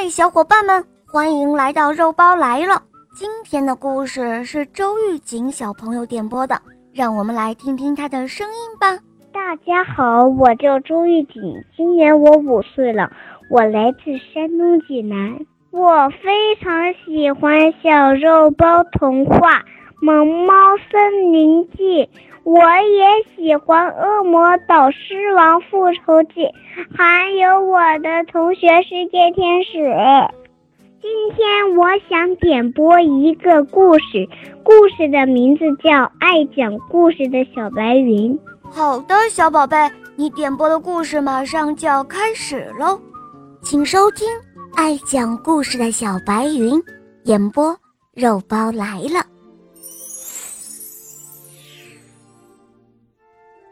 嗨，小伙伴们，欢迎来到肉包来了。今天的故事是周玉锦小朋友点播的，让我们来听听他的声音吧。大家好，我叫周玉锦，今年我五岁了，我来自山东济南。我非常喜欢《小肉包童话》《萌猫森林记》，我也喜欢《恶魔岛狮王复仇记》，还有我的同学世界天使。今天我想点播一个故事，故事的名字叫《爱讲故事的小白云》。好的，小宝贝，你点播的故事马上就要开始喽，请收听。爱讲故事的小白云，演播肉包来了。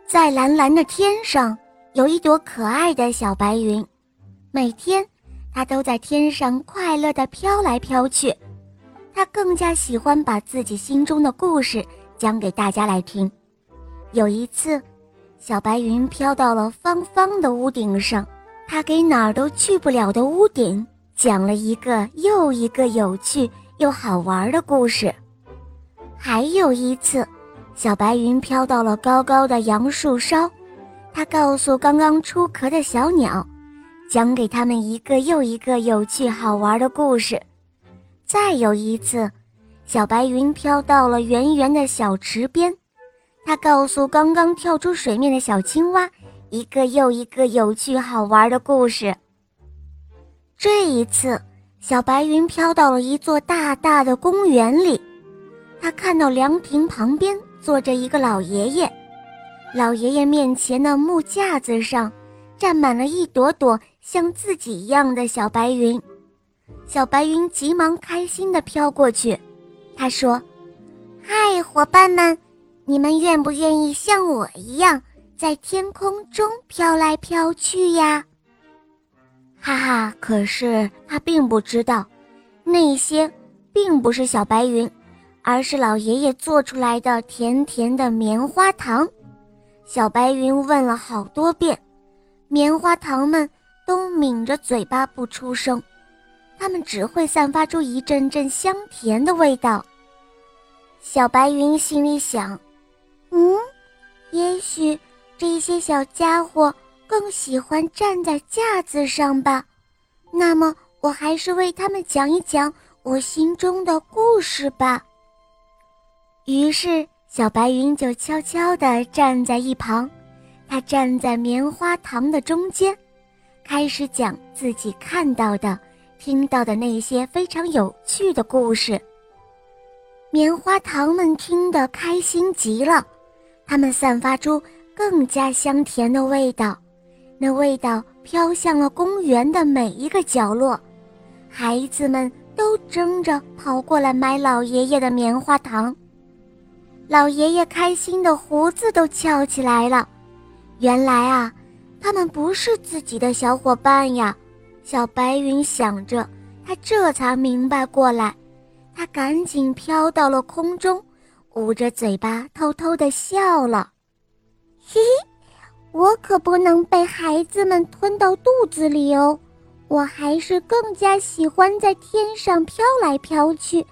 在蓝蓝的天上，有一朵可爱的小白云，每天它都在天上快乐地飘来飘去。它更加喜欢把自己心中的故事讲给大家来听。有一次，小白云飘到了方方的屋顶上。他给哪儿都去不了的屋顶讲了一个又一个有趣又好玩的故事。还有一次，小白云飘到了高高的杨树梢，它告诉刚刚出壳的小鸟，讲给他们一个又一个有趣好玩的故事。再有一次，小白云飘到了圆圆的小池边，它告诉刚刚跳出水面的小青蛙。一个又一个有趣好玩的故事。这一次，小白云飘到了一座大大的公园里，它看到凉亭旁边坐着一个老爷爷，老爷爷面前的木架子上站满了一朵朵像自己一样的小白云。小白云急忙开心地飘过去，他说：“嗨，伙伴们，你们愿不愿意像我一样？”在天空中飘来飘去呀，哈哈！可是他并不知道，那些并不是小白云，而是老爷爷做出来的甜甜的棉花糖。小白云问了好多遍，棉花糖们都抿着嘴巴不出声，它们只会散发出一阵阵香甜的味道。小白云心里想：“嗯，也许……”这些小家伙更喜欢站在架子上吧，那么我还是为他们讲一讲我心中的故事吧。于是，小白云就悄悄地站在一旁，它站在棉花糖的中间，开始讲自己看到的、听到的那些非常有趣的故事。棉花糖们听得开心极了，它们散发出。更加香甜的味道，那味道飘向了公园的每一个角落，孩子们都争着跑过来买老爷爷的棉花糖。老爷爷开心的胡子都翘起来了。原来啊，他们不是自己的小伙伴呀！小白云想着，他这才明白过来，他赶紧飘到了空中，捂着嘴巴偷偷的笑了。嘿嘿，我可不能被孩子们吞到肚子里哦！我还是更加喜欢在天上飘来飘去，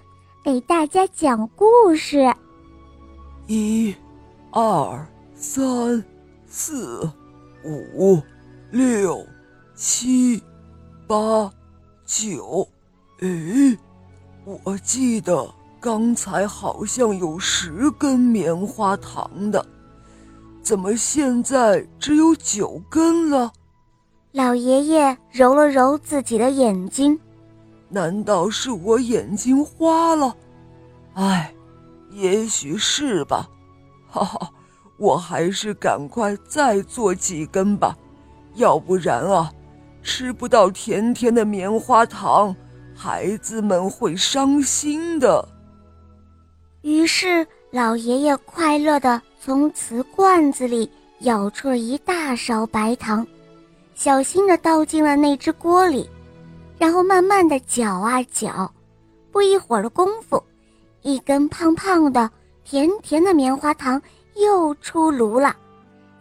给大家讲故事。一、二、三、四、五、六、七、八、九。诶，我记得刚才好像有十根棉花糖的。怎么现在只有九根了？老爷爷揉了揉自己的眼睛，难道是我眼睛花了？哎，也许是吧。哈哈，我还是赶快再做几根吧，要不然啊，吃不到甜甜的棉花糖，孩子们会伤心的。于是老爷爷快乐的。从瓷罐子里舀出了一大勺白糖，小心地倒进了那只锅里，然后慢慢地搅啊搅。不一会儿的功夫，一根胖胖的、甜甜的棉花糖又出炉了。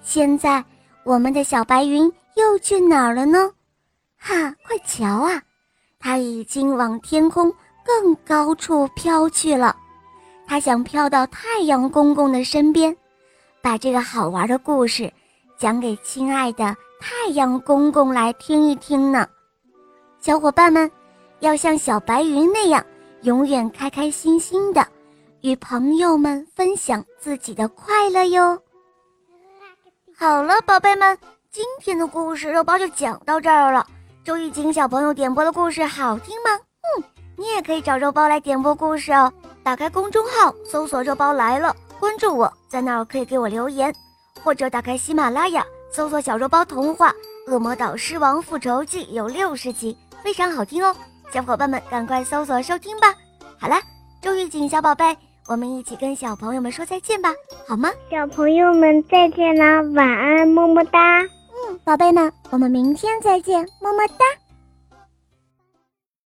现在，我们的小白云又去哪儿了呢？哈，快瞧啊，它已经往天空更高处飘去了。他想飘到太阳公公的身边，把这个好玩的故事讲给亲爱的太阳公公来听一听呢。小伙伴们，要像小白云那样，永远开开心心的，与朋友们分享自己的快乐哟。好了，宝贝们，今天的故事肉包就讲到这儿了。周玉锦小朋友点播的故事好听吗？嗯，你也可以找肉包来点播故事哦。打开公众号，搜索“肉包来了”，关注我，在那儿可以给我留言，或者打开喜马拉雅，搜索“小肉包童话《恶魔岛狮王复仇记》”，有六十集，非常好听哦。小伙伴们，赶快搜索收听吧。好了，周玉锦小宝贝，我们一起跟小朋友们说再见吧，好吗？小朋友们再见了，晚安，么么哒。嗯宝贝们，我们明天再见，么么哒。